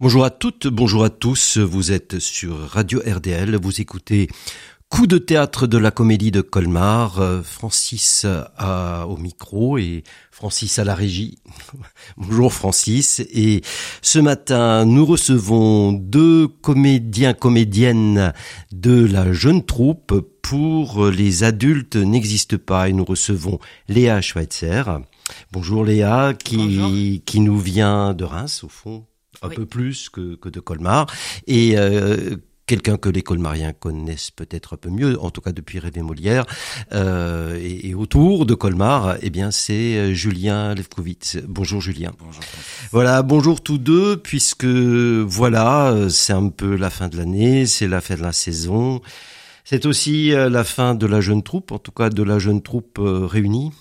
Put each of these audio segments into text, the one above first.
Bonjour à toutes, bonjour à tous. Vous êtes sur Radio RDL. Vous écoutez Coup de théâtre de la comédie de Colmar. Euh, Francis au micro et Francis à la régie. bonjour Francis. Et ce matin, nous recevons deux comédiens, comédiennes de la jeune troupe pour les adultes n'existe pas. Et nous recevons Léa Schweitzer. Bonjour Léa, qui, qui nous vient de Reims, au fond, un peu plus que, que de Colmar. Et euh, quelqu'un que les colmariens connaissent peut-être un peu mieux, en tout cas depuis Révé Molière, euh, et, et, autour de Colmar, eh bien c'est euh, Julien Levkovitz. Bonjour Julien. Bonjour. Voilà, bonjour tous deux, puisque voilà, euh, c'est un peu la fin de l'année, c'est la fin de la saison. C'est aussi euh, la fin de la jeune troupe, en tout cas de la jeune troupe réunie,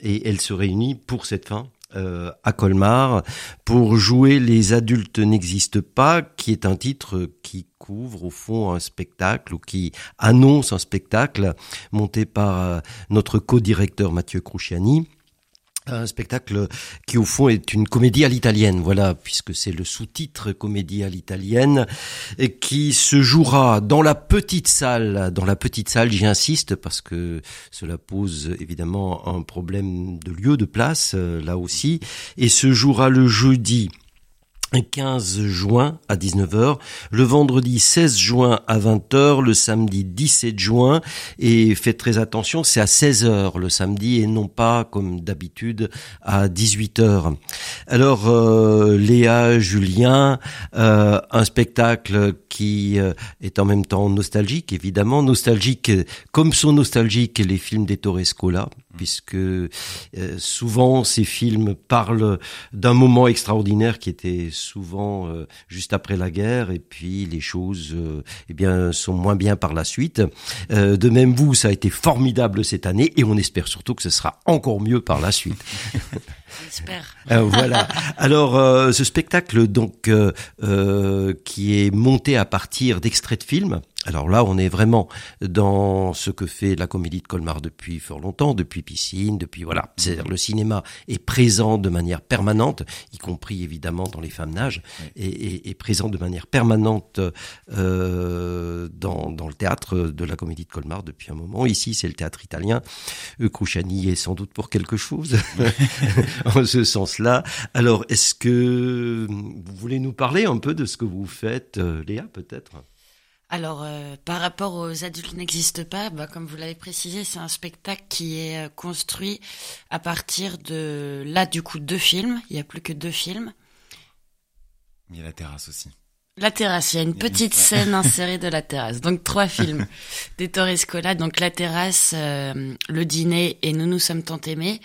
et elle se réunit pour cette fin, euh, à Colmar pour jouer Les adultes n'existent pas, qui est un titre qui couvre au fond un spectacle ou qui annonce un spectacle monté par euh, notre co-directeur Mathieu Crouchiani un spectacle qui au fond est une comédie à l'italienne, voilà, puisque c'est le sous-titre comédie à l'italienne, qui se jouera dans la petite salle, dans la petite salle, j'y parce que cela pose évidemment un problème de lieu, de place, euh, là aussi, et se jouera le jeudi 15 juin à 19h, le vendredi 16 juin à 20h, le samedi 17 juin, et faites très attention, c'est à 16h le samedi et non pas comme d'habitude à 18h. Alors euh, Léa, Julien, euh, un spectacle qui euh, est en même temps nostalgique, évidemment, nostalgique comme sont nostalgiques les films d'Ettore Scola, puisque euh, souvent ces films parlent d'un moment extraordinaire qui était souvent euh, juste après la guerre et puis les choses euh, eh bien sont moins bien par la suite. Euh, de même vous, ça a été formidable cette année et on espère surtout que ce sera encore mieux par la suite. J'espère. voilà. Alors ce spectacle donc qui est monté à partir d'extraits de films alors là, on est vraiment dans ce que fait la comédie de Colmar depuis fort longtemps, depuis Piscine, depuis voilà. C'est-à-dire le cinéma est présent de manière permanente, y compris évidemment dans les femmes nage, et, et, présent de manière permanente euh, dans, dans le théâtre de la comédie de Colmar depuis un moment. Ici, c'est le théâtre italien. Euh, Crouchani est sans doute pour quelque chose en ce sens-là. Alors, est-ce que vous voulez nous parler un peu de ce que vous faites, euh, Léa, peut-être? Alors, euh, par rapport aux adultes n'existent pas, bah, comme vous l'avez précisé, c'est un spectacle qui est euh, construit à partir de, là, du coup, deux films. Il n'y a plus que deux films. Il y a la terrasse aussi. La terrasse, il y a une petite scène insérée de la terrasse. Donc, trois films des Torres Scola. Donc, la terrasse, euh, le dîner et nous nous sommes tant aimés.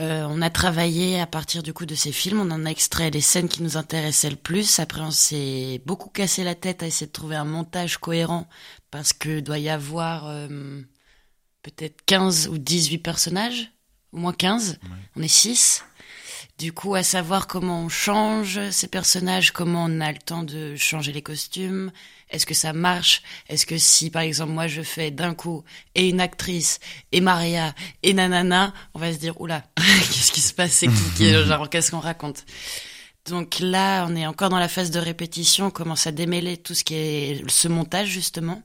Euh, on a travaillé à partir du coup de ces films, on en a extrait les scènes qui nous intéressaient le plus. Après, on s'est beaucoup cassé la tête à essayer de trouver un montage cohérent parce que doit y avoir euh, peut-être 15 ou 18 personnages, au moins 15. On est 6. Du coup, à savoir comment on change ces personnages, comment on a le temps de changer les costumes, est-ce que ça marche? Est-ce que si, par exemple, moi je fais d'un coup et une actrice et Maria et nanana, on va se dire oula, qu'est-ce qui se passe? C'est qui, genre qu'est-ce qu'on raconte? Donc là, on est encore dans la phase de répétition, on commence à démêler tout ce qui est ce montage justement.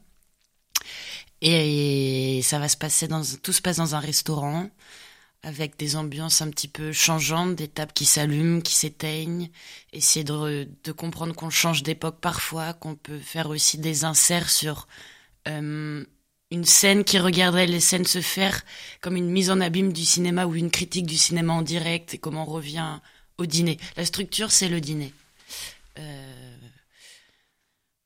Et ça va se passer dans tout se passe dans un restaurant avec des ambiances un petit peu changeantes, des tables qui s'allument, qui s'éteignent, essayer de, de comprendre qu'on change d'époque parfois, qu'on peut faire aussi des inserts sur euh, une scène qui regarderait les scènes se faire comme une mise en abîme du cinéma ou une critique du cinéma en direct et comment on revient au dîner. La structure, c'est le dîner. Euh,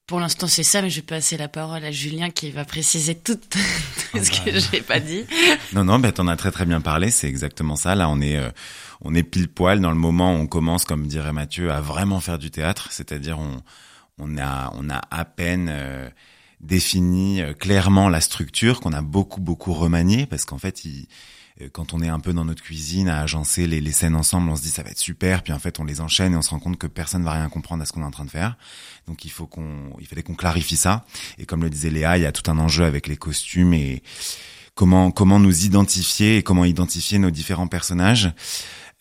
pour l'instant, c'est ça, mais je vais passer la parole à Julien qui va préciser tout, tout ah ce que bah. je n'ai pas dit. Non, non, ben, t'en as très très bien parlé. C'est exactement ça. Là, on est, euh, on est pile poil dans le moment où on commence, comme dirait Mathieu, à vraiment faire du théâtre. C'est-à-dire, on, on a, on a à peine euh, défini euh, clairement la structure qu'on a beaucoup beaucoup remanié parce qu'en fait, il quand on est un peu dans notre cuisine à agencer les, les, scènes ensemble, on se dit ça va être super, puis en fait on les enchaîne et on se rend compte que personne va rien comprendre à ce qu'on est en train de faire. Donc il faut qu'on, il fallait qu'on clarifie ça. Et comme le disait Léa, il y a tout un enjeu avec les costumes et comment comment nous identifier et comment identifier nos différents personnages.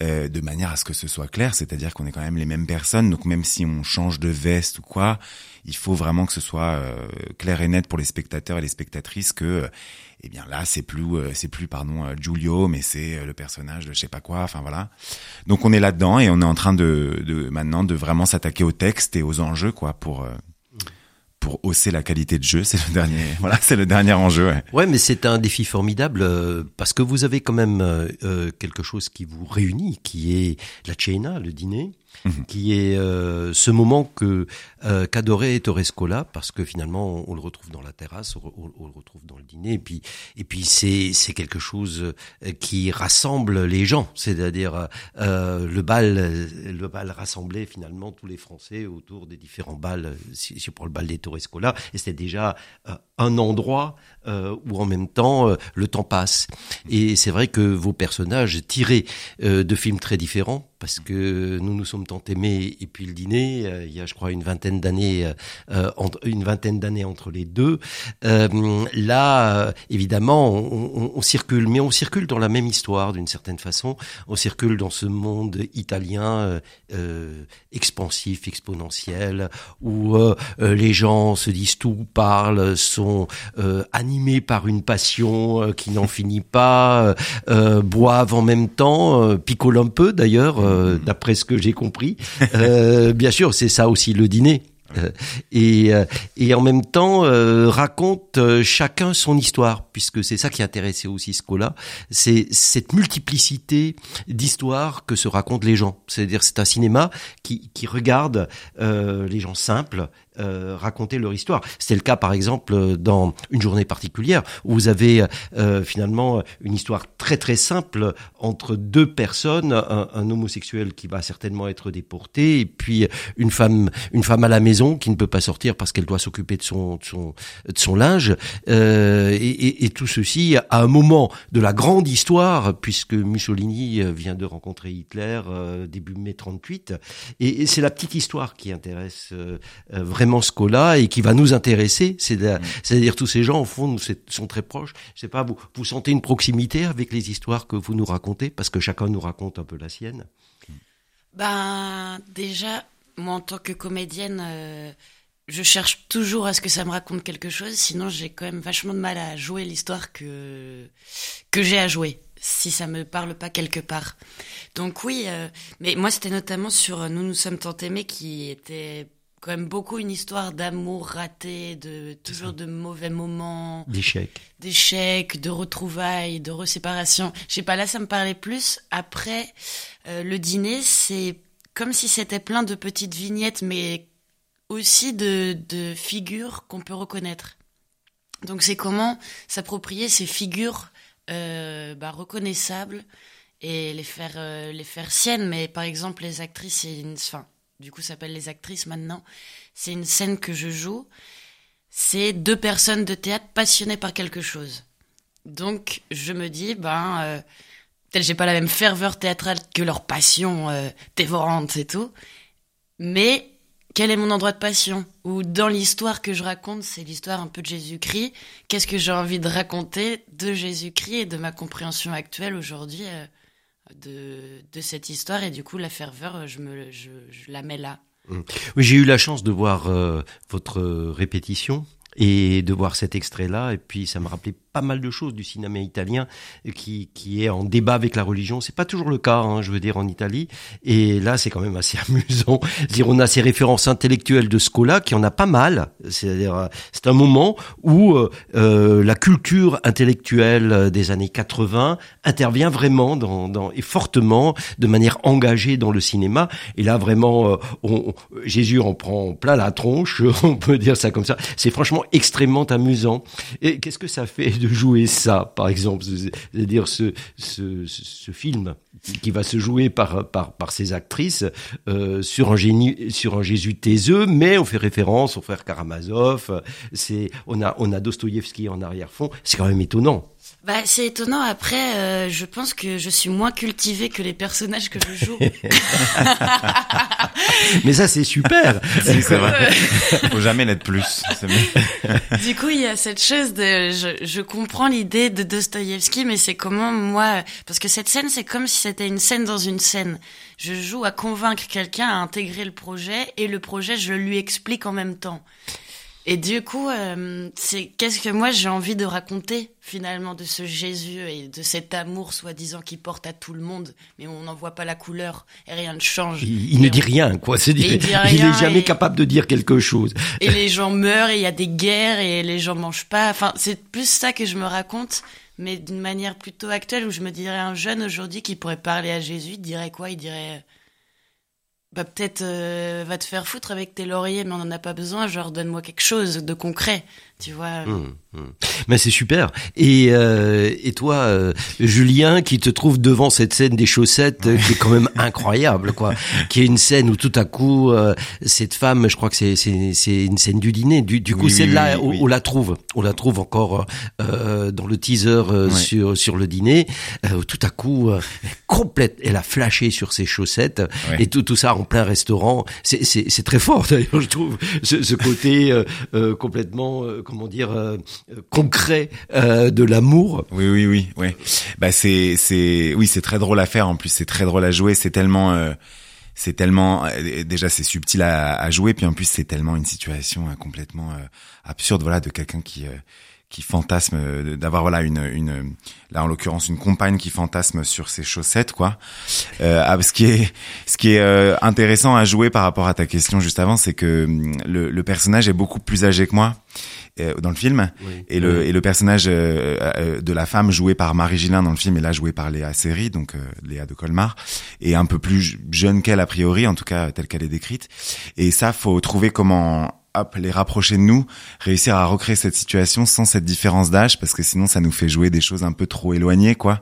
euh, de manière à ce que ce soit clair, c'est-à-dire qu'on est quand même les mêmes personnes, donc même si on change de veste ou quoi, il faut vraiment que ce soit euh, clair et net pour les spectateurs et les spectatrices que euh, eh bien là c'est plus c'est plus pardon Giulio mais c'est le personnage de je sais pas quoi enfin voilà donc on est là dedans et on est en train de, maintenant de vraiment s'attaquer au texte et aux enjeux quoi pour pour hausser la qualité de jeu. C'est le dernier, voilà, c'est le dernier enjeu. Ouais, mais c'est un défi formidable euh, parce que vous avez quand même euh, euh, quelque chose qui vous réunit, qui est la cena, le dîner. Mhm. qui est euh, ce moment que euh, qu'adorait Torrescola parce que finalement on, le retrouve dans la terrasse, on, on, le retrouve dans le dîner et puis et puis c'est c'est quelque chose euh, qui rassemble les gens, c'est-à-dire euh, le bal le bal rassemblait finalement tous les Français autour des différents bals, si, si pour le bal des Torrescola et c'était déjà un endroit où en même temps le temps passe et c'est vrai que vos personnages tirés de films très différents parce que nous nous sommes tant aimés et puis le dîner, euh, il y a je crois une vingtaine d'années, euh, euh une vingtaine d'années entre les deux. Là, évidemment, on, circule, mais on circule dans la même histoire d'une certaine façon. On circule dans ce monde italien expansif, exponentiel, où les gens se disent tout, parlent, sont animés par une passion qui n'en finit pas, boivent en même temps, picolent un peu d'ailleurs euh, d'après ce que j'ai compris. Euh, bien sûr, c'est ça aussi le dîner. Euh, et, et en même temps raconte chacun son histoire puisque c'est ça qui intéressait aussi Scola c'est cette multiplicité d'histoires que se racontent les gens c'est-à-dire c'est un cinéma qui, qui regarde les gens simples euh, raconter leur histoire. C'était le cas par exemple dans une journée particulière où vous avez euh, finalement une histoire très très simple entre deux personnes, un, homosexuel qui va certainement être déporté et puis une femme une femme à la maison qui ne peut pas sortir parce qu'elle doit s'occuper de son, de son de son linge euh, et, et, tout ceci à un moment de la grande histoire puisque Mussolini vient de rencontrer Hitler euh, début mai 38 et, et c'est la petite histoire qui intéresse euh, vraiment ce Scola et qui va nous intéresser. Mm. C'est-à-dire tous ces gens, au fond, sont très proches. Je sais pas, vous, vous sentez une proximité avec les histoires que vous nous racontez? Parce que chacun nous raconte un peu la sienne. Ben déjà, moi en tant que comédienne, euh, je cherche toujours à ce que ça me raconte quelque chose. Sinon, j'ai quand même vachement de mal à jouer l'histoire que que j'ai à jouer si ça me parle pas quelque part. Donc oui, euh, mais moi c'était notamment sur Nous nous sommes tant aimés qui était quand même beaucoup une histoire d'amour raté, de toujours de mauvais moments, d'échecs, d'échecs, de retrouvailles, de reséparation. Je sais pas, là ça me parlait plus. Après euh, le dîner, c'est comme si c'était plein de petites vignettes, mais aussi de, de figures qu'on peut reconnaître. Donc c'est comment s'approprier ces figures euh, bah, reconnaissables et les faire euh, les faire siennes. Mais par exemple les actrices, c'est une, enfin du coup s'appelle Les Actrices maintenant. C'est une scène que je joue. C'est deux personnes de théâtre passionnées par quelque chose. Donc je me dis, ben, euh, peut-être j'ai pas la même ferveur théâtrale que leur passion euh, dévorante et tout, mais quel est mon endroit de passion? Ou dans l'histoire que je raconte, c'est l'histoire un peu de Jésus-Christ. Qu'est-ce que j'ai envie de raconter de Jésus-Christ et de ma compréhension actuelle aujourd'hui euh, de, cette histoire et du coup la ferveur je me je, la mets là. Mmh. Oui, j'ai eu la chance de voir euh, votre répétition et de voir cet extrait là et puis ça me rappelait pas mal de choses du cinéma italien qui, qui est en débat avec la religion. C'est pas toujours le cas, hein, je veux dire, en Italie. Et là, c'est quand même assez amusant. dire, on a ces références intellectuelles de Scola qui en a pas mal. C'est-à-dire, euh, c'est un moment où euh, euh, la culture intellectuelle des années 80 intervient vraiment dans, dans, et fortement, de manière engagée dans le cinéma. Et là, vraiment, euh, on, Jésus en prend plein la tronche, on peut dire ça comme ça. C'est franchement extrêmement amusant. Et qu'est-ce que ça fait de jouer ça, par exemple, c'est-à-dire ce, ce, film qui va se jouer par, par, par ces actrices euh, sur, un génie, sur un Jésus taiseux, mais on fait référence au frère Karamazov, on a, on a Dostoïevski en arrière-fond, c'est quand même étonnant. Bah, c'est étonnant. Après, euh, je pense que je suis moins cultivée que les personnages que je joue. Mais ça, c'est super. c'est vrai. Faut jamais l'être plus. du coup, il y a cette chose de, je, je comprends l'idée de Dostoïevski, mais c'est comment moi, parce que cette scène, c'est comme si c'était une scène dans une scène. Je joue à convaincre quelqu'un à intégrer le projet, et le projet, je lui explique en même temps. Et du coup, euh, c'est qu'est-ce que moi j'ai envie de raconter finalement de ce Jésus et de cet amour soi-disant qui porte à tout le monde, mais on n'en voit pas la couleur et rien ne change. Il, ne dit rien, quoi. C'est dire, il, est jamais capable de dire quelque chose. Et les gens meurent et il y a des guerres et les gens mangent pas. Enfin, c'est plus ça que je me raconte, mais d'une manière plutôt actuelle où je me dirais un jeune aujourd'hui qui pourrait parler à Jésus, dirait quoi? Il dirait bah peut-être euh, va te faire foutre avec tes lauriers, mais on n'en a pas besoin. Genre donne-moi quelque chose de concret, tu vois. Mmh, mmh. Mais c'est super. Et euh, et toi, euh, Julien, qui te trouve devant cette scène des chaussettes, qui est quand même incroyable, quoi. Qui est une scène où tout à coup cette femme, je crois que c'est c'est c'est une scène du dîner. Du du coup, c'est là où on la trouve. On la trouve encore dans le teaser sur sur le dîner. tout à coup, complète, elle a flashé sur ses chaussettes et tout tout ça en plein restaurant. C'est très fort d'ailleurs, je trouve, ce, ce côté euh, euh, complètement, euh, comment dire, concret de l'amour. Oui, oui, oui, oui. Bah c'est, c'est, oui, c'est très drôle à faire. En plus, c'est très drôle à jouer. C'est tellement c'est tellement déjà c'est subtil à, à, jouer puis en plus c'est tellement une situation complètement absurde voilà de quelqu'un qui qui fantasme euh, d'avoir voilà une une là en l'occurrence une compagne qui fantasme sur ses chaussettes quoi. Euh, ah, ce qui est ce qui est euh, intéressant à jouer par rapport à ta question juste avant, c'est que hum, le, le, personnage est beaucoup plus âgé que moi euh, dans le film. Et le et le personnage de la femme jouée par Marie Gillin dans le film et là jouée par Léa Seri donc Léa de Colmar est un peu plus jeune qu'elle a priori en tout cas telle qu'elle est décrite. Et ça faut trouver comment les rapprocher de nous, réussir à recréer cette situation sans cette différence d'âge, parce que sinon ça nous fait jouer des choses un peu trop éloignées, quoi.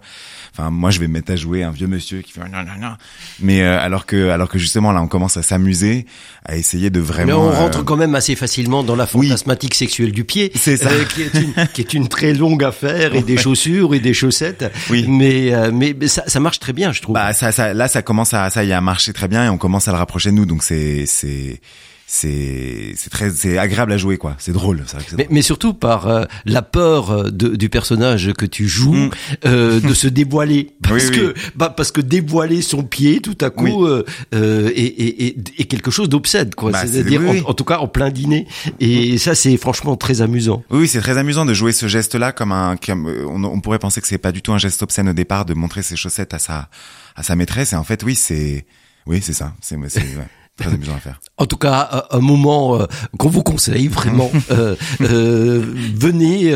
Enfin, moi, je vais me mettre à jouer un vieux monsieur qui fait non non non, mais euh, alors que alors que justement là, on commence à s'amuser, à essayer de vraiment. Mais on rentre euh, quand même assez facilement dans la fantasmatique sexuelle du pied, c'est ça, euh, qui est une qui est une très longue affaire et des chaussures et des chaussettes. Oui. Mais mais, ça, ça marche très bien, je trouve. Bah ça, ça là, ça commence à ça y a marché très bien et on commence à le rapprocher de nous, donc c'est c'est c'est c'est très c'est agréable à jouer quoi. C'est drôle, vrai que mais, mais, surtout par euh, la peur euh, de, du personnage que tu joues mm. euh, de se dévoiler. Parce que bah parce que dévoiler son pied tout à coup euh, euh est, est, est, quelque chose d'obsède quoi. Bah, c'est-à-dire en, tout cas en plein dîner. Et mm. ça c'est franchement très amusant. Oui c'est très amusant de jouer ce geste là comme un comme, on, on pourrait penser que c'est pas du tout un geste obscène au départ de montrer ses chaussettes à sa à sa maîtresse. Et en fait oui c'est oui c'est ça. C'est ouais. Très amusant à faire. En tout cas, un moment euh, qu'on vous conseille vraiment. euh, euh, venez,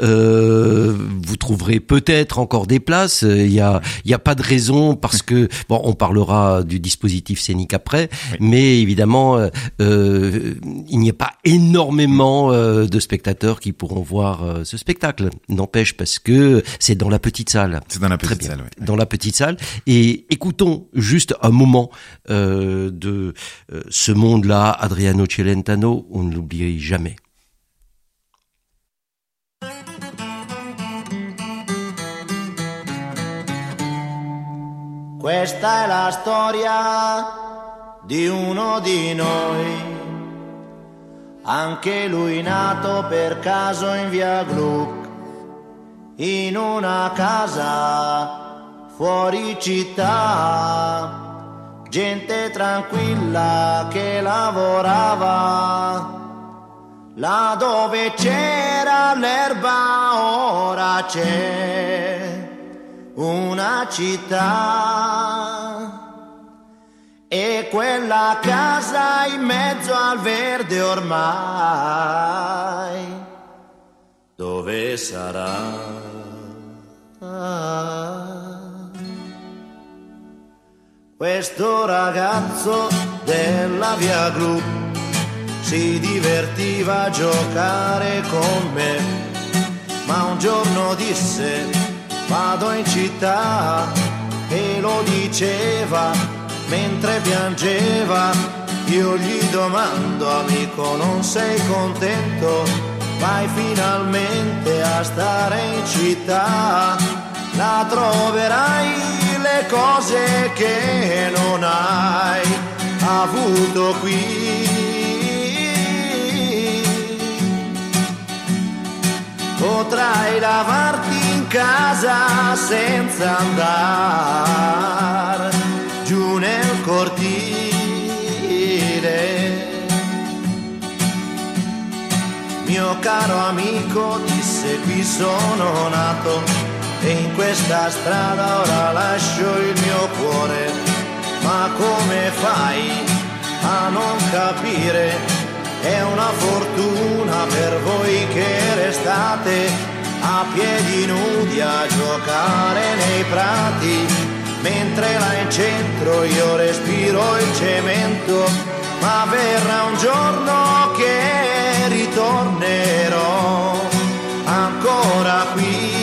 euh, vous trouverez peut-être encore des places. Il y a, il y a pas de raison parce que bon, on parlera du dispositif scénique après, mais évidemment, il n'y a pas énormément de spectateurs qui pourront voir ce spectacle. N'empêche parce que c'est dans la petite salle. C'est dans la petite salle. Dans la petite salle. Et écoutons juste un moment de euh, ce monde-là, Adriano Celentano, on ne l'oublierait jamais. Questa è la storia di uno di noi, anche lui nato per caso in via Gluck, in una casa fuori città gente tranquilla che lavorava. Là dove c'era l'erba ora c'è una città. E quella casa in mezzo al verde ormai, dove sarà? Questo ragazzo della via Gru si divertiva a giocare con me, ma un giorno disse vado in città e lo diceva mentre piangeva. Io gli domando amico non sei contento? Vai finalmente a stare in città, la troverai le cose che non hai avuto qui. Potrai lavarti in casa senza andare giù nel cortile. Mio caro amico disse qui sono nato e in questa strada ora lascio il mio cuore. Ma come fai a non capire? È una fortuna per voi che restate a piedi nudi a giocare nei prati, mentre là in centro io respiro il cemento, ma verrà un giorno che ritornerò ancora qui.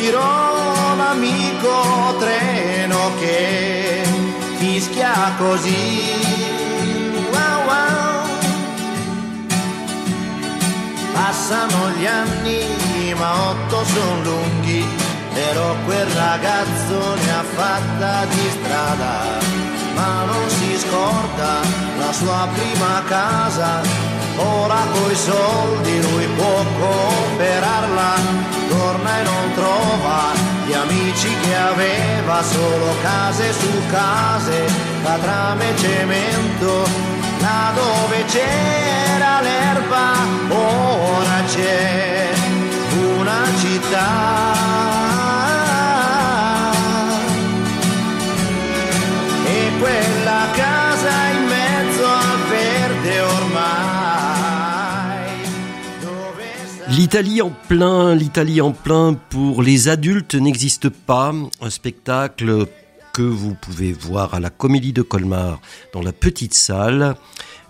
Sentirò l'amico treno che fischia così. Wow, wow. Passano gli anni, ma otto sono lunghi, però quel ragazzo ne ha fatta di strada, ma non si scorda la sua prima casa, ora coi soldi lui può comprarla, torna e non trova gli amici che aveva, solo case su case, catrame e cemento, là dove c'era l'erba, ora c'è una città. L'Italie en plein, l'Italie en plein pour les adultes n'existe pas. Un spectacle que vous pouvez voir à la Comédie de Colmar dans la petite salle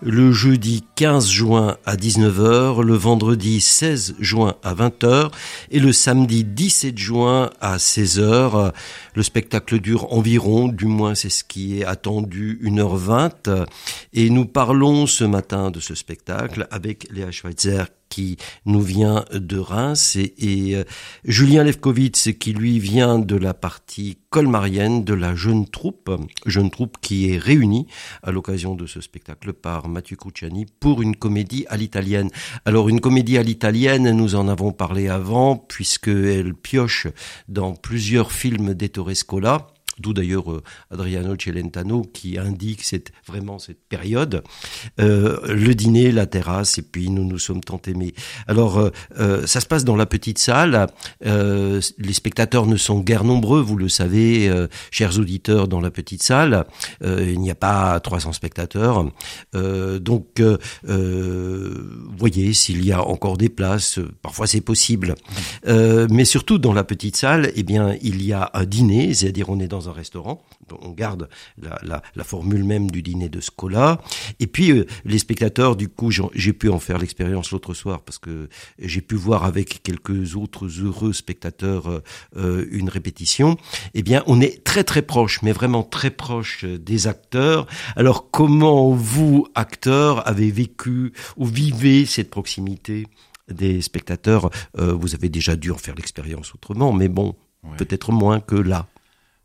le jeudi 15 juin à 19h, le vendredi 16 juin à 20h et le samedi 17 juin à 16h. Le spectacle dure environ, du moins c'est ce qui est attendu, 1h20 et nous parlons ce matin de ce spectacle avec Léa Schweitzer qui nous vient de Reims et, et euh, Julien Lefkowitz qui lui vient de la partie colmarienne de la jeune troupe, jeune troupe qui est réunie à l'occasion de ce spectacle par Mathieu Cruciani pour une comédie à l'italienne. Alors une comédie à l'italienne, nous en avons parlé avant puisqu'elle pioche dans plusieurs films d'Ettore Scola d'où d'ailleurs euh, Adriano Celentano qui indique cette, vraiment cette période. Euh, le dîner, la terrasse, et puis nous nous sommes tant aimés. Alors, euh, ça se passe dans la petite salle. Les spectateurs ne sont guère nombreux, vous le savez, chers auditeurs, dans la petite salle. Il n'y a pas 300 spectateurs. Donc, voyez s'il y a encore des places. Parfois, c'est possible. Mais surtout, dans la petite salle, eh bien, il y a un dîner, c'est-à-dire on est dans un restaurant. On garde la, la, la formule même du dîner de Scola. Et puis, euh, les spectateurs, du coup, j'ai pu en faire l'expérience l'autre soir parce que j'ai pu voir avec quelques autres heureux spectateurs euh, euh, une répétition. Eh bien, on est très très proche, mais vraiment très proche des acteurs. Alors, comment vous, acteurs, avez vécu ou vivez cette proximité des spectateurs? Euh, Vous avez déjà dû en faire l'expérience autrement, mais bon, Ouais. peut-être moins que là.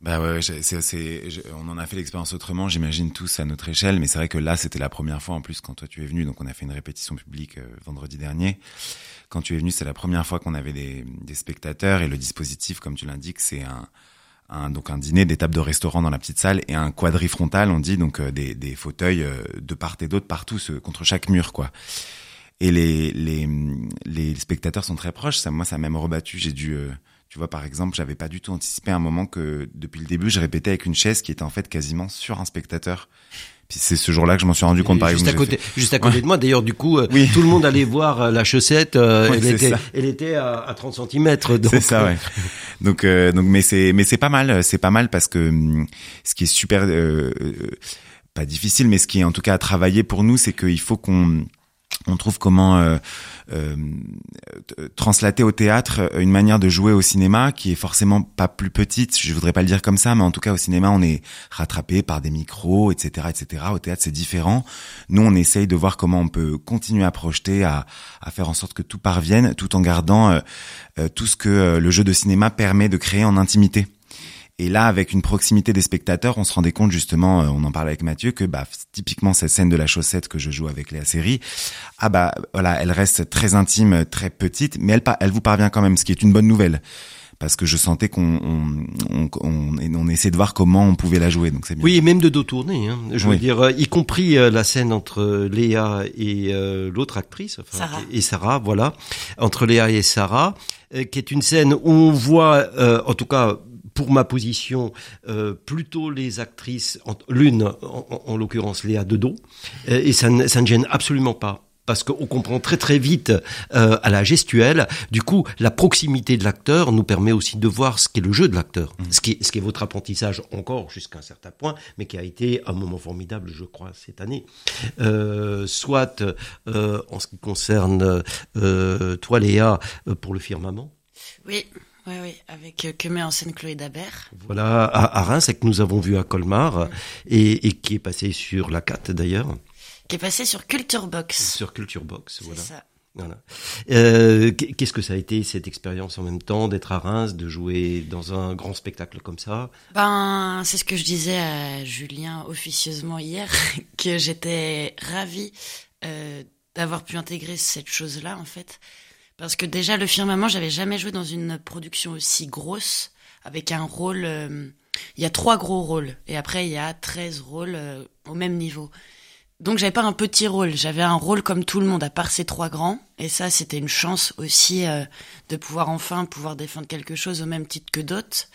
Bah ouais, on en a fait l'expérience autrement, j'imagine tous à notre échelle, mais c'est vrai que là, c'était la première fois en plus quand toi tu es venu, donc on a fait une répétition publique euh, vendredi dernier. Quand tu es venu, c'est la première fois qu'on avait des, des spectateurs et le dispositif, comme tu l'indiques, c'est un, un donc un dîner, des tables de restaurant dans la petite salle et un quadrifrontal, on dit donc euh, des, des fauteuils euh, de part et d'autre partout, ce- contre chaque mur quoi. Et les, les, les spectateurs sont très proches. Ça, moi, ça m'a même rebattu. J'ai dû, euh, tu vois, par exemple, j'avais pas du tout anticipé un moment que depuis le début, je répétais avec une chaise qui était en fait quasiment sur un spectateur. Puis c'est ce jour-là que je m'en suis rendu compte. Par juste à exemple, côté, juste à côté de moi. D'ailleurs, du coup, euh, Oui. tout le monde allait voir euh, la chaussette. euh, Ouais, elle, était, ça. elle était à, à 30 cm. C'est ça, ouais. Donc, donc, mais c'est, mais c'est pas mal, c'est pas mal parce que hum, ce qui est super, pas difficile, mais ce qui est en tout cas à travailler pour nous, c'est qu'il faut qu'on on trouve comment euh, euh, translater au théâtre une manière de jouer au cinéma qui est forcément pas plus petite. Je voudrais pas le dire comme ça, mais en tout cas au cinéma on est rattrapé par des micros, etc., etc. Au théâtre c'est différent. Nous on essaye de voir comment on peut continuer à projeter, à, faire en sorte que tout parvienne, tout en gardant euh, tout ce que le jeu de cinéma permet de créer en intimité. Et là, avec une proximité des spectateurs, on se rendait compte justement, euh, on en parlait avec Mathieu, que bah typiquement cette scène de la chaussette que je joue avec Léa Série, ah bah voilà, elle reste très intime, très petite, mais elle, elle vous parvient quand même, ce qui est une bonne nouvelle parce que je sentais qu'on on, on, on, essaie de voir comment on pouvait la jouer. Donc c'est bien. Oui, et même de dos tourné. Hein. Je veux dire, euh, y compris euh, la scène entre Léa et l'autre actrice, enfin, Sarah. et Sarah, voilà, entre Léa et Sarah, qui est une scène où on voit, en tout cas pour ma position, euh, plutôt les actrices, l'une en, en, l'occurrence Léa de dos, euh, et ça ne, ça ne gêne absolument pas parce qu'on comprend très très vite euh, à la gestuelle. Du coup, la proximité de l'acteur nous permet aussi de voir ce qu'est le jeu de l'acteur, mmh. ce, qui est, ce qui est votre apprentissage encore jusqu'à un certain point, mais qui a été un moment formidable, je crois, cette année. Euh, soit euh, en ce qui concerne euh, toi, Léa, euh, pour le firmament. Oui. Oui, oui, avec euh, que met en scène Chloé Dabert. Voilà, à, à Reims, et que nous avons vu à Colmar, et, et, qui est passé sur la 4 d'ailleurs. Qui est passé sur Culture Box. Sur Culture Box, voilà. C'est ça. Voilà. Euh, Qu'est-ce que ça a été cette expérience en même temps d'être à Reims, de jouer dans un grand spectacle comme ça? Ben, c'est ce que je disais à Julien officieusement hier, que j'étais ravie euh, d'avoir pu intégrer cette chose-là en fait. Parce que déjà, le firmament, j'avais jamais joué dans une production aussi grosse, avec un rôle... Euh, il y a trois gros rôles, et après, il y a 13 rôles euh, au même niveau. Donc, j'avais pas un petit rôle, j'avais un rôle comme tout le monde, à part ces trois grands. Et ça, c'était une chance aussi euh, de pouvoir enfin pouvoir défendre quelque chose au même titre que d'autres.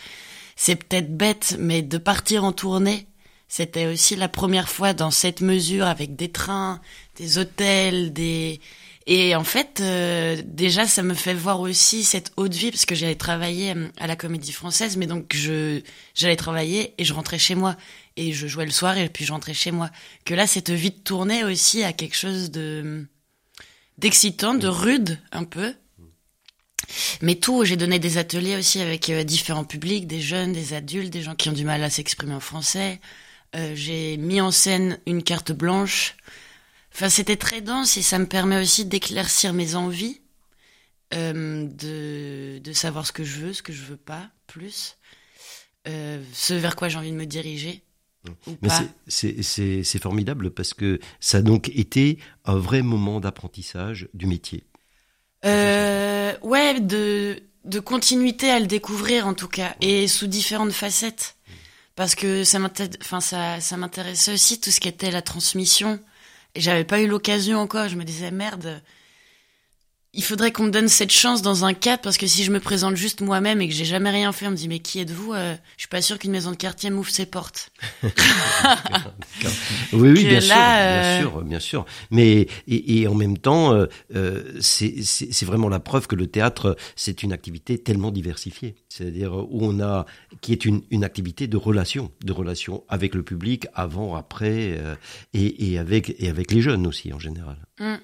C'est peut-être bête, mais de partir en tournée, c'était aussi la première fois dans cette mesure, avec des trains, des hôtels, des et en fait, euh, déjà, ça me fait voir aussi cette haute vie parce que j'allais travailler euh, à la Comédie Française, mais donc je j'allais travailler et je rentrais chez moi et je jouais le soir et puis je rentrais chez moi. Que là, cette vie de tournée aussi a quelque chose de d'excitant, de rude un peu. Mais tout, j'ai donné des ateliers aussi avec euh, différents publics, des jeunes, des adultes, des gens qui ont du mal à s'exprimer en français. Euh, j'ai mis en scène une carte blanche Enfin, c'était très dense et ça me permet aussi d'éclaircir mes envies, euh, de, de savoir ce que je veux, ce que je veux pas, plus, euh, ce vers quoi j'ai envie de me diriger. Mais c'est formidable parce que ça a donc été un vrai moment d'apprentissage du métier. Euh, ouais, de, de continuité à le découvrir en tout cas, et sous différentes facettes. Parce que ça m'intéressait enfin, ça, ça m'intéressait aussi tout ce qui était la transmission, j'avais pas eu l'occasion encore. Je me disais, merde, il faudrait qu'on me donne cette chance dans un cadre parce que si je me présente juste moi-même et que j'ai jamais rien fait, on me dit, mais qui êtes-vous euh, Je suis pas sûr qu'une maison de quartier m'ouvre ses portes. oui, oui, bien là, sûr, euh, bien sûr, bien sûr. Mais et, et en même temps, euh, euh, c'est vraiment la preuve que le théâtre c'est une activité tellement diversifiée. C'est-à-dire où on a qui est une une activité de relation, de relation avec le public avant, après, et, et avec et avec les jeunes aussi en général. Hmm.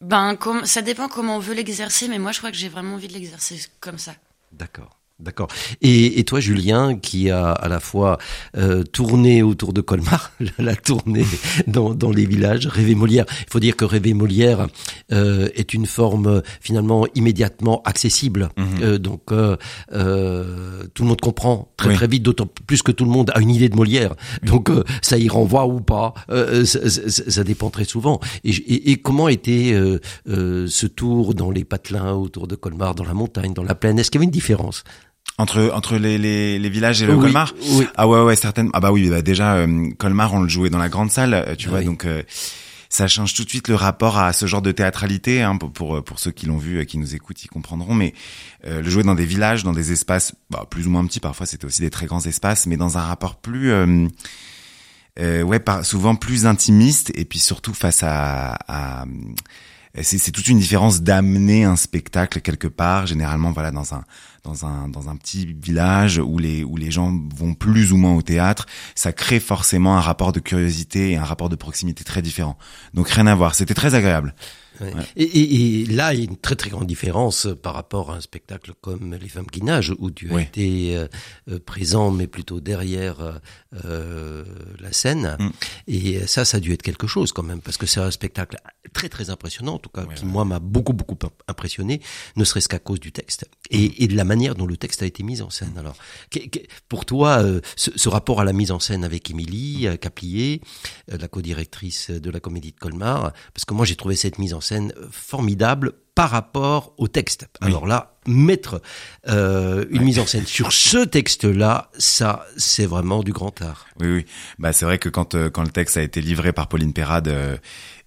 Ben, ça dépend comment on veut l'exercer, mais moi je crois que j'ai vraiment envie de l'exercer comme ça. D'accord. D'accord. Et, et toi, Julien, qui a à la fois euh, tourné autour de Colmar, la tournée dans, dans les villages, rêver Molière. Il faut dire que rêver Molière euh, est une forme finalement immédiatement accessible. Mhm. Euh, donc euh, euh, tout le monde comprend très Oui. très vite, d'autant plus que tout le monde a une idée de Molière. Donc euh, ça y renvoie ou pas, euh, ça, ça- ça dépend très souvent. Et, et, et comment était ce tour dans les patelins autour de Colmar, dans la montagne, dans la plaine? Est-ce qu'il y avait une différence? Entre entre les, les, les villages et le Oui, Colmar Oui. Ah ouais ouais certaines. Ah bah oui bah déjà euh, Colmar on le jouait dans la grande salle euh, tu Ah vois oui. donc euh, ça change tout de suite le rapport à ce genre de théâtralité hein, pour, pour pour ceux qui l'ont vu et qui nous écoutent ils comprendront mais euh, le jouer dans des villages dans des espaces bah, plus ou moins petits parfois c'était aussi des très grands espaces mais dans un rapport plus euh, euh, ouais par, souvent plus intimiste et puis surtout face à, à c'est c'est toute une différence d'amener un spectacle quelque part, généralement voilà dans un dans un dans un petit village où les où les gens vont plus ou moins au théâtre, ça crée forcément un rapport de curiosité et un rapport de proximité très différent. Donc rien à voir. C'était très agréable. Ouais. Et, et, et, là, il y a une très très grande différence par rapport à un spectacle comme Les Femmes qui nagent, où tu as été euh, euh, présent, mais plutôt derrière euh, la scène. Mm. Et ça, ça a dû être quelque chose quand même, parce que c'est un spectacle très très impressionnant, en tout cas, Ouais, qui moi m'a beaucoup beaucoup impressionné, ne serait-ce qu'à cause du texte et, et de la manière dont le texte a été mis en scène. Alors, que- que- pour toi, euh, ce, ce rapport à la mise en scène avec Émilie Caplier, la co-directrice de la Comédie de Colmar, parce que moi j'ai trouvé cette mise en scène formidable par rapport au texte. Oui. Alors là, mettre euh, une Ouais. mise en scène sur ce texte-là, ça, c'est vraiment du grand art. Oui, oui. Bah, c'est vrai que quand, euh, quand le texte a été livré par Pauline Perrade, euh,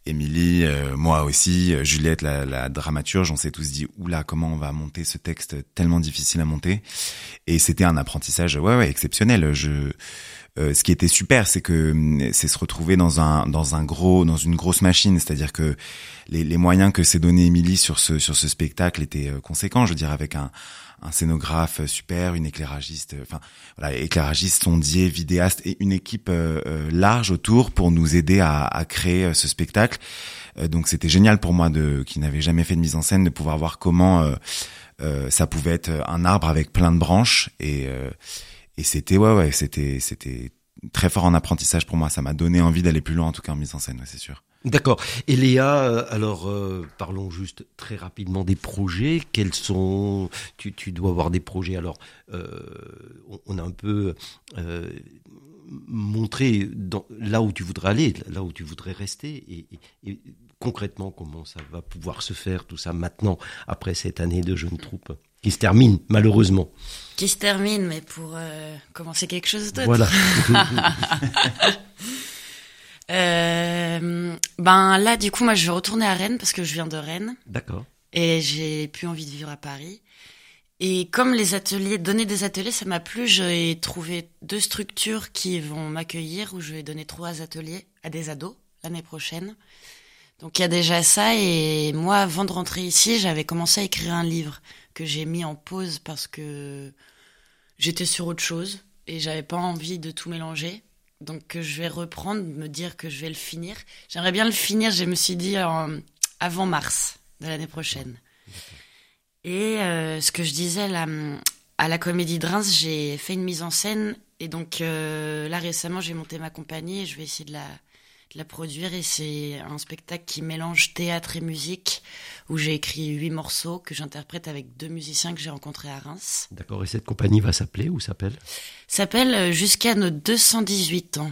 Émilie, moi aussi, Juliette, la, la dramaturge, on s'est tous dit, oula, comment on va monter ce texte tellement difficile à monter? Et c'était un apprentissage, ouais, ouais, exceptionnel. Je, euh, ce qui était super, c'est que hum, c'est se retrouver dans un dans un gros dans une grosse machine, c'est-à-dire que les, les moyens que s'est donné Émilie sur ce sur ce spectacle étaient euh, conséquents, je veux dire avec un un scénographe super, une éclairagiste, euh, enfin voilà, éclairagiste, sondier, vidéaste et une équipe euh, euh, large autour pour nous aider à, à créer euh, ce spectacle. Euh, donc c'était génial pour moi de qui n'avait jamais fait de mise en scène de pouvoir voir comment euh, euh, ça pouvait être un arbre avec plein de branches et euh, et c'était ouais ouais c'était c'était très fort en apprentissage pour moi. Ça m'a donné envie d'aller plus loin en tout cas en mise en scène, ouais, c'est sûr. D'accord. Et Léa, euh, alors euh, parlons juste très rapidement des projets. Quels sont tu, tu dois avoir des projets. Alors, euh, on, a un peu euh, montré dans, là où tu voudrais aller, là où tu voudrais rester, et, et- et concrètement comment ça va pouvoir se faire tout ça maintenant après cette année de jeune troupe qui se termine malheureusement. Qui se termine, mais pour euh, commencer quelque chose d'autre. Voilà. Euh, ben là, du coup, moi, je vais retourner à Rennes parce que je viens de Rennes D'accord. et j'ai plus envie de vivre à Paris. Et comme les ateliers, donner des ateliers, ça m'a plu, j'ai trouvé deux structures qui vont m'accueillir où je vais donner trois ateliers à des ados l'année prochaine. Donc il y a déjà ça et moi, avant de rentrer ici, j'avais commencé à écrire un livre que j'ai mis en pause parce que j'étais sur autre chose et j'avais pas envie de tout mélanger. Donc je vais reprendre, me dire que je vais le finir. J'aimerais bien le finir, je me suis dit avant mars de l'année prochaine. Et euh, ce que je disais là, à la Comédie de Reims, j'ai fait une mise en scène et donc euh, là récemment j'ai monté ma compagnie et je vais essayer de la, de la produire et c'est un spectacle qui mélange théâtre et musique où j'ai écrit huit morceaux que j'interprète avec deux musiciens que j'ai rencontrés à Reims. D'accord. Et cette compagnie va s'appeler ou s'appelle? S'appelle euh, Jusqu'à nos 218 ans.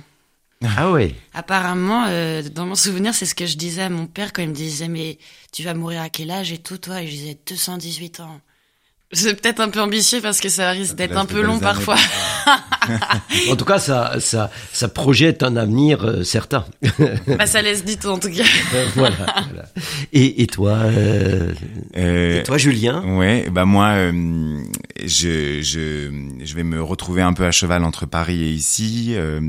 Ah ouais. Apparemment, euh, dans mon souvenir, c'est ce que je disais à mon père quand il me disait mais tu vas mourir à quel âge et tout toi? Et je disais 218 ans. C'est peut-être un peu ambitieux parce que ça risque d'être Là, un peu long parfois. En tout cas, ça, ça, ça projette un avenir euh, certain. bah ça laisse du temps en tout cas. Euh, voilà, voilà. Et, et toi, euh, Euh, et toi, Julien? Ouais, bah moi, euh, je, je, je vais me retrouver un peu à cheval entre Paris et ici. Euh,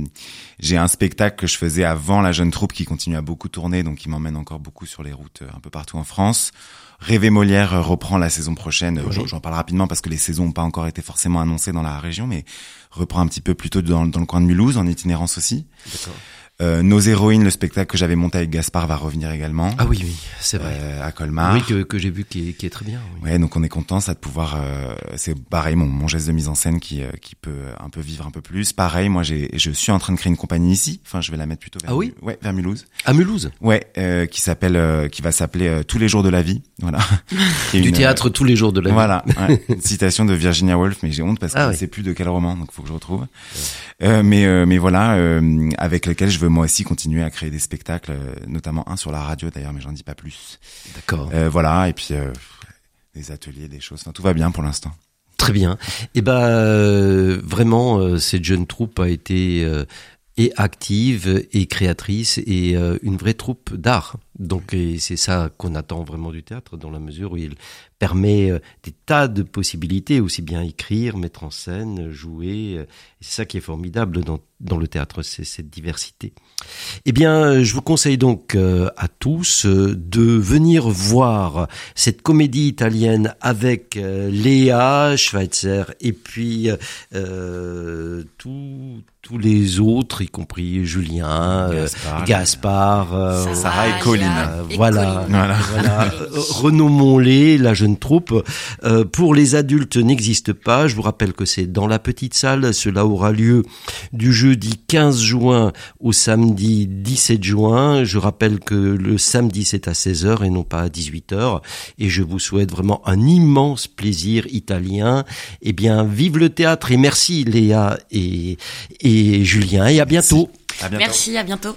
j'ai un spectacle que je faisais avant la jeune troupe qui continue à beaucoup tourner, donc qui m'emmène encore beaucoup sur les routes un peu partout en France. Rêver Molière reprend la saison prochaine. J'en parle rapidement parce que les saisons n'ont pas encore été forcément annoncées dans la région, mais reprend un petit peu plutôt dans, dans le coin de Mulhouse, en itinérance aussi. Euh, Nos héroïnes, le spectacle que j'avais monté avec Gaspard va revenir également. Ah oui, oui, c'est vrai. euh, à Colmar. oui, que, que j'ai vu qui est, qui est très bien. Oui. Ouais, donc on est content ça de pouvoir. euh, c'est pareil mon, mon geste de mise en scène qui euh, qui peut un peu vivre un peu plus. Pareil, moi j'ai je suis en train de créer une compagnie ici. Enfin, je vais la mettre plutôt vers Ah oui ouais vers Mulhouse. À Mulhouse, Ouais, euh, qui s'appelle euh, qui va s'appeler euh, tous les jours de la vie. Voilà. Du une, théâtre tous les jours de la vie. voilà, ouais, une citation de Virginia Woolf, mais j'ai honte parce que Ah je oui. sais plus de quel roman, donc faut que je retrouve. Euh, mais mais voilà, euh, avec lequel je veux moi aussi continuer à créer des spectacles, euh, notamment un sur la radio d'ailleurs, mais j'en dis pas plus. D'accord. Euh, voilà, et puis euh, des ateliers, des choses. Enfin, tout va bien pour l'instant. Très bien. Et ben euh, vraiment, euh, cette jeune troupe a été euh, et active et créatrice et euh, une vraie troupe d'art. Donc c'est ça qu'on attend vraiment du théâtre dans la mesure où il permet euh, des tas de possibilités, aussi bien écrire, mettre en scène, jouer. Euh, c'est ça qui est formidable dans, dans le théâtre, c'est cette diversité. Eh bien, je vous conseille donc à tous de venir voir cette comédie italienne avec Léa Schweitzer et puis tous les autres, y compris Julien, Gaspard, euh, euh, Sarah et Colline. Euh, voilà, voilà. renommons-les, la jeune troupe. pour les adultes n'existe pas. Je vous rappelle que c'est dans la petite salle. Cela aura lieu du jeudi 15 juin au samedi 17 juin. Je rappelle que le samedi c'est à 16h et non pas à 18h. Et je vous souhaite vraiment un immense plaisir italien. Eh bien, vive le théâtre et merci Léa et, et Julien. Et à bientôt. Merci, à bientôt.